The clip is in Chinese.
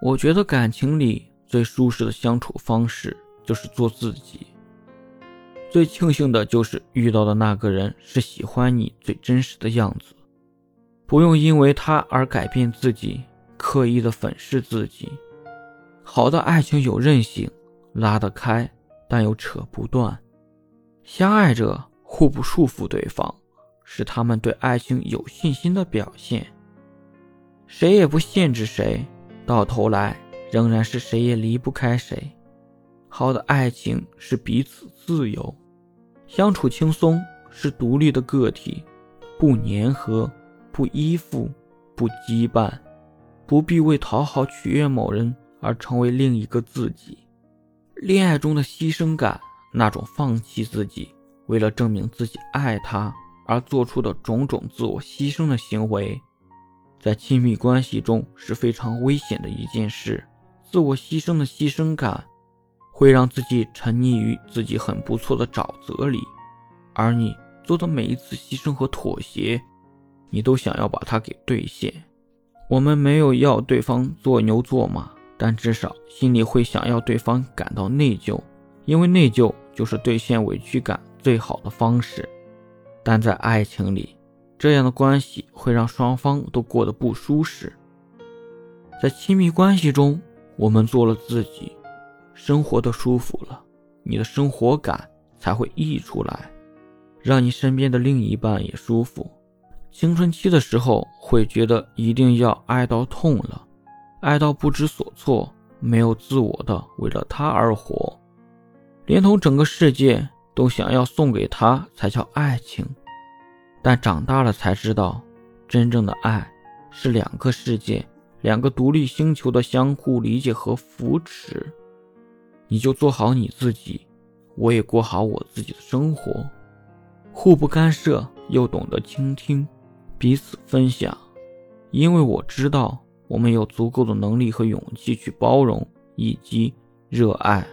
我觉得感情里最舒适的相处方式就是做自己。最庆幸的就是遇到的那个人是喜欢你最真实的样子，不用因为他而改变自己，刻意的粉饰自己。好的爱情有韧性，拉得开，但又扯不断。相爱着互不束缚对方，是他们对爱情有信心的表现。谁也不限制谁。到头来，仍然是谁也离不开谁。好的爱情是彼此自由，相处轻松，是独立的个体，不粘合，不依附，不羁绊，不必为讨好取悦某人而成为另一个自己。恋爱中的牺牲感，那种放弃自己，为了证明自己爱他而做出的种种自我牺牲的行为。在亲密关系中是非常危险的一件事。自我牺牲的牺牲感，会让自己沉溺于自己很不错的沼泽里，而你做的每一次牺牲和妥协，你都想要把它给兑现。我们没有要对方做牛做马，但至少心里会想要对方感到内疚，因为内疚就是兑现委屈感最好的方式。但在爱情里，这样的关系会让双方都过得不舒适。在亲密关系中，我们做了自己，生活的舒服了，你的生活感才会溢出来，让你身边的另一半也舒服。青春期的时候会觉得一定要爱到痛了，爱到不知所措，没有自我的为了他而活，连同整个世界都想要送给他才叫爱情。但长大了才知道，真正的爱是两个世界、两个独立星球的相互理解和扶持。你就做好你自己，我也过好我自己的生活，互不干涉，又懂得倾听，彼此分享。因为我知道，我们有足够的能力和勇气去包容以及热爱。